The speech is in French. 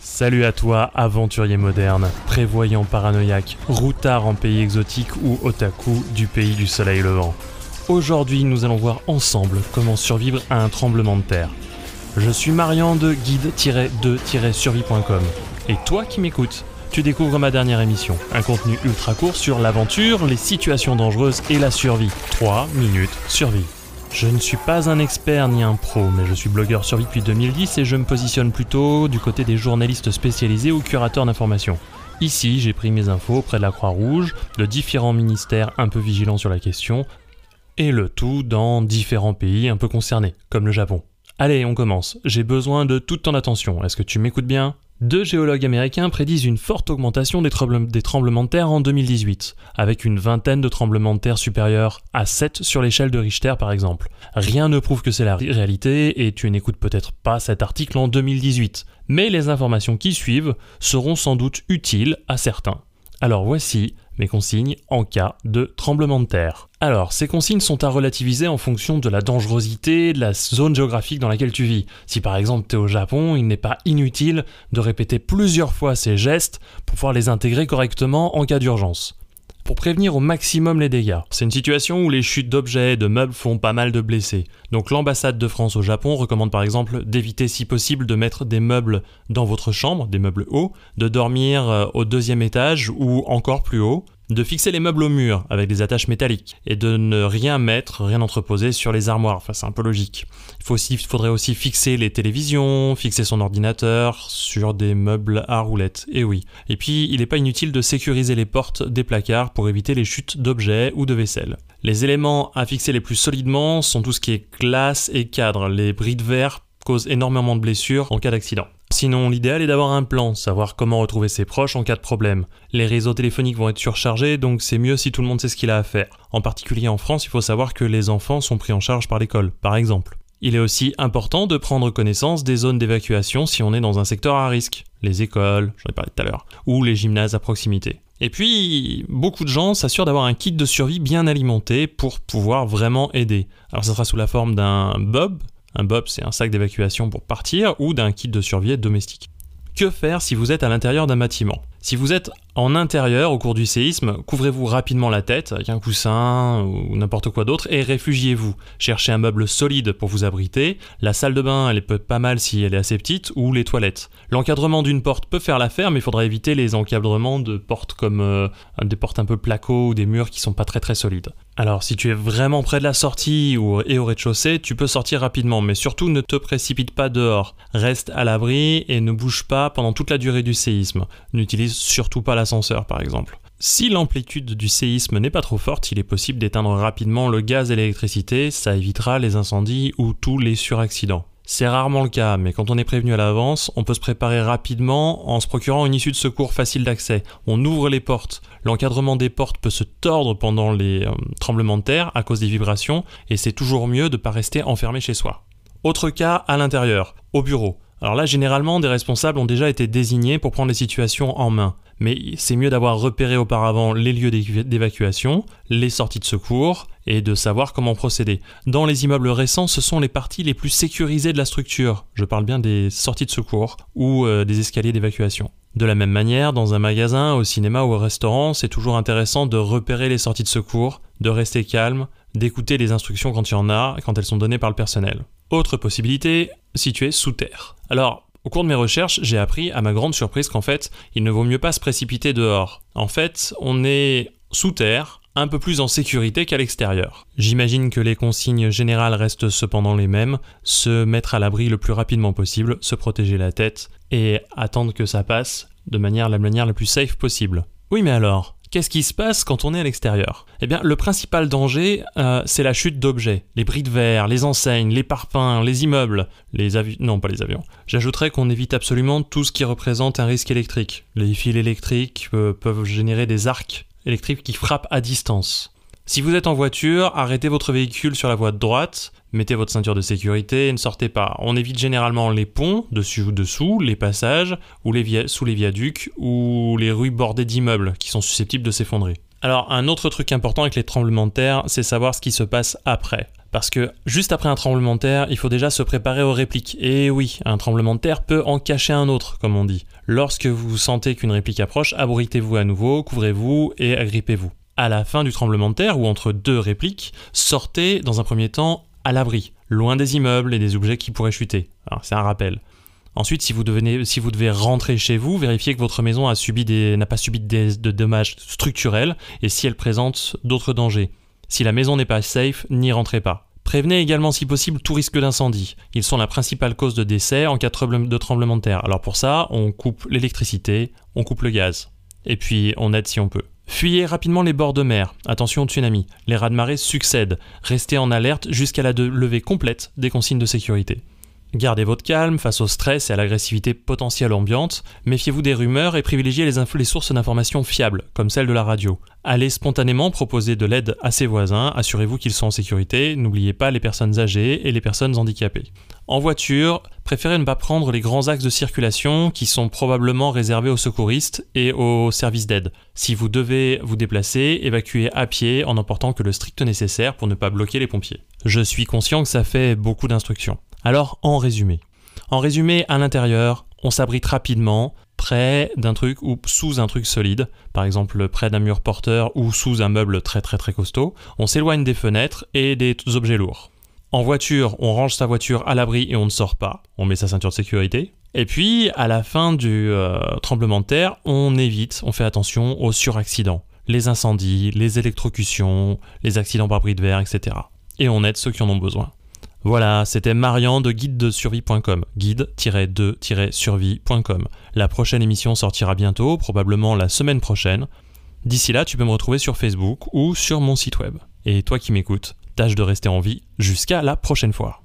Salut à toi, aventurier moderne, prévoyant paranoïaque, routard en pays exotique ou otaku du pays du soleil levant. Aujourd'hui, nous allons voir ensemble comment survivre à un tremblement de terre. Je suis Marian de guide-2-survie.com. Et toi qui m'écoutes, tu découvres ma dernière émission, un contenu ultra court sur l'aventure, les situations dangereuses et la survie. 3 minutes survie. Je ne suis pas un expert ni un pro, mais je suis blogueur survie depuis 2010 et je me positionne plutôt du côté des journalistes spécialisés ou curateurs d'informations. Ici, j'ai pris mes infos auprès de la Croix-Rouge, de différents ministères un peu vigilants sur la question, et le tout dans différents pays un peu concernés, comme le Japon. Allez, on commence. J'ai besoin de toute ton attention. Est-ce que tu m'écoutes bien? Deux géologues américains prédisent une forte augmentation des, tremblements de terre en 2018, avec une vingtaine de tremblements de terre supérieurs à 7 sur l'échelle de Richter par exemple. Rien ne prouve que c'est la réalité et tu n'écoutes peut-être pas cet article en 2018, mais les informations qui suivent seront sans doute utiles à certains. Alors voici mes consignes en cas de tremblement de terre. Alors, ces consignes sont à relativiser en fonction de la dangerosité de la zone géographique dans laquelle tu vis. Si par exemple tu es au Japon, il n'est pas inutile de répéter plusieurs fois ces gestes pour pouvoir les intégrer correctement en cas d'urgence pour prévenir au maximum les dégâts. C'est une situation où les chutes d'objets et de meubles font pas mal de blessés. Donc l'ambassade de France au Japon recommande par exemple d'éviter si possible de mettre des meubles dans votre chambre, des meubles hauts, de dormir euh, au deuxième étage ou encore plus haut, de fixer les meubles au mur avec des attaches métalliques et de ne rien mettre, rien entreposer sur les armoires. Enfin, c'est un peu logique. Il faudrait aussi fixer les télévisions, fixer son ordinateur sur des meubles à roulettes. Et oui. Et puis, il n'est pas inutile de sécuriser les portes des placards pour éviter les chutes d'objets ou de vaisselle. Les éléments à fixer les plus solidement sont tout ce qui est glace et cadre. Les bris de verre causent énormément de blessures en cas d'accident. Sinon, l'idéal est d'avoir un plan, savoir comment retrouver ses proches en cas de problème. Les réseaux téléphoniques vont être surchargés, donc c'est mieux si tout le monde sait ce qu'il a à faire. En particulier en France, il faut savoir que les enfants sont pris en charge par l'école, par exemple. Il est aussi important de prendre connaissance des zones d'évacuation si on est dans un secteur à risque, les écoles, j'en ai parlé tout à l'heure, ou les gymnases à proximité. Et puis, beaucoup de gens s'assurent d'avoir un kit de survie bien alimenté pour pouvoir vraiment aider. Alors ça sera sous la forme d'un bob, un bob, c'est un sac d'évacuation pour partir ou d'un kit de survie domestique. Que faire si vous êtes à l'intérieur d'un bâtiment? Si vous êtes en intérieur au cours du séisme, couvrez-vous rapidement la tête avec un coussin ou n'importe quoi d'autre et réfugiez-vous. Cherchez un meuble solide pour vous abriter. La salle de bain, elle peut pas mal si elle est assez petite ou les toilettes. L'encadrement d'une porte peut faire l'affaire, mais il faudra éviter les encadrements de portes comme euh, des portes un peu placo ou des murs qui sont pas très très solides. Alors, si tu es vraiment près de la sortie ou et au rez-de-chaussée, tu peux sortir rapidement, mais surtout ne te précipite pas dehors. Reste à l'abri et ne bouge pas pendant toute la durée du séisme. N'utilise surtout pas l'ascenseur, par exemple. Si l'amplitude du séisme n'est pas trop forte, il est possible d'éteindre rapidement le gaz et l'électricité, ça évitera les incendies ou tous les suraccidents. C'est rarement le cas, mais quand on est prévenu à l'avance, on peut se préparer rapidement en se procurant une issue de secours facile d'accès. On ouvre les portes. L'encadrement des portes peut se tordre pendant les euh, tremblements de terre à cause des vibrations, et c'est toujours mieux de ne pas rester enfermé chez soi. Autre cas à l'intérieur, au bureau. Alors là, généralement, des responsables ont déjà été désignés pour prendre les situations en main mais c'est mieux d'avoir repéré auparavant les lieux d'évacuation, les sorties de secours et de savoir comment procéder. Dans les immeubles récents, ce sont les parties les plus sécurisées de la structure. Je parle bien des sorties de secours ou euh, des escaliers d'évacuation. De la même manière, dans un magasin, au cinéma ou au restaurant, c'est toujours intéressant de repérer les sorties de secours, de rester calme, d'écouter les instructions quand il y en a, quand elles sont données par le personnel. Autre possibilité, située sous terre. Alors, au cours de mes recherches, j'ai appris à ma grande surprise qu'en fait, il ne vaut mieux pas se précipiter dehors. En fait, on est sous terre, un peu plus en sécurité qu'à l'extérieur. J'imagine que les consignes générales restent cependant les mêmes, se mettre à l'abri le plus rapidement possible, se protéger la tête et attendre que ça passe de manière la manière la plus safe possible. Oui mais alors, Qu'est-ce qui se passe quand on est à l'extérieur? Eh bien, le principal danger, euh, c'est la chute d'objets. Les bris de verre, les enseignes, les parpaings, les immeubles, les avions... Non, pas les avions. J'ajouterais qu'on évite absolument tout ce qui représente un risque électrique. Les fils électriques euh, peuvent générer des arcs électriques qui frappent à distance. Si vous êtes en voiture, arrêtez votre véhicule sur la voie de droite, mettez votre ceinture de sécurité et ne sortez pas. On évite généralement les ponts, dessus ou dessous, les passages, ou sous les viaducs, ou les rues bordées d'immeubles qui sont susceptibles de s'effondrer. Alors un autre truc important avec les tremblements de terre, c'est savoir ce qui se passe après. Parce que juste après un tremblement de terre, il faut déjà se préparer aux répliques. Et oui, un tremblement de terre peut en cacher un autre, comme on dit. Lorsque vous sentez qu'une réplique approche, abritez-vous à nouveau, couvrez-vous et agrippez-vous. À la fin du tremblement de terre, ou entre deux répliques, sortez dans un premier temps à l'abri, loin des immeubles et des objets qui pourraient chuter. C'est un rappel. Ensuite, si vous, devez rentrer chez vous, vérifiez que votre maison n'a pas subi de dommages structurels et si elle présente d'autres dangers. Si la maison n'est pas safe, n'y rentrez pas. Prévenez également si possible tout risque d'incendie. Ils sont la principale cause de décès en cas de tremblement de terre. Alors pour ça, on coupe l'électricité, on coupe le gaz. Et puis on aide si on peut. Fuyez rapidement les bords de mer. Attention au tsunami. Les rats de marée succèdent. Restez en alerte jusqu'à la levée complète des consignes de sécurité. Gardez votre calme face au stress et à l'agressivité potentielle ambiante, méfiez-vous des rumeurs et privilégiez les, sources d'informations fiables, comme celle de la radio. Allez spontanément proposer de l'aide à ses voisins, assurez-vous qu'ils sont en sécurité, n'oubliez pas les personnes âgées et les personnes handicapées. En voiture, préférez ne pas prendre les grands axes de circulation qui sont probablement réservés aux secouristes et aux services d'aide. Si vous devez vous déplacer, évacuez à pied en emportant que le strict nécessaire pour ne pas bloquer les pompiers. Je suis conscient que ça fait beaucoup d'instructions. Alors, en résumé. En résumé, à l'intérieur, on s'abrite rapidement près d'un truc ou sous un truc solide, par exemple près d'un mur porteur ou sous un meuble très très très costaud. On s'éloigne des fenêtres et des objets lourds. En voiture, on range sa voiture à l'abri et on ne sort pas. On met sa ceinture de sécurité. Et puis, à la fin du euh, tremblement de terre, on évite, on fait attention aux suraccidents. Les incendies, les électrocutions, les accidents par bris de verre, etc. Et on aide ceux qui en ont besoin. Voilà, c'était Marian de guide de survie.com, guide-2-survie.com. La prochaine émission sortira bientôt, probablement la semaine prochaine. D'ici là, tu peux me retrouver sur Facebook ou sur mon site web. Et toi qui m'écoutes, tâche de rester en vie jusqu'à la prochaine fois.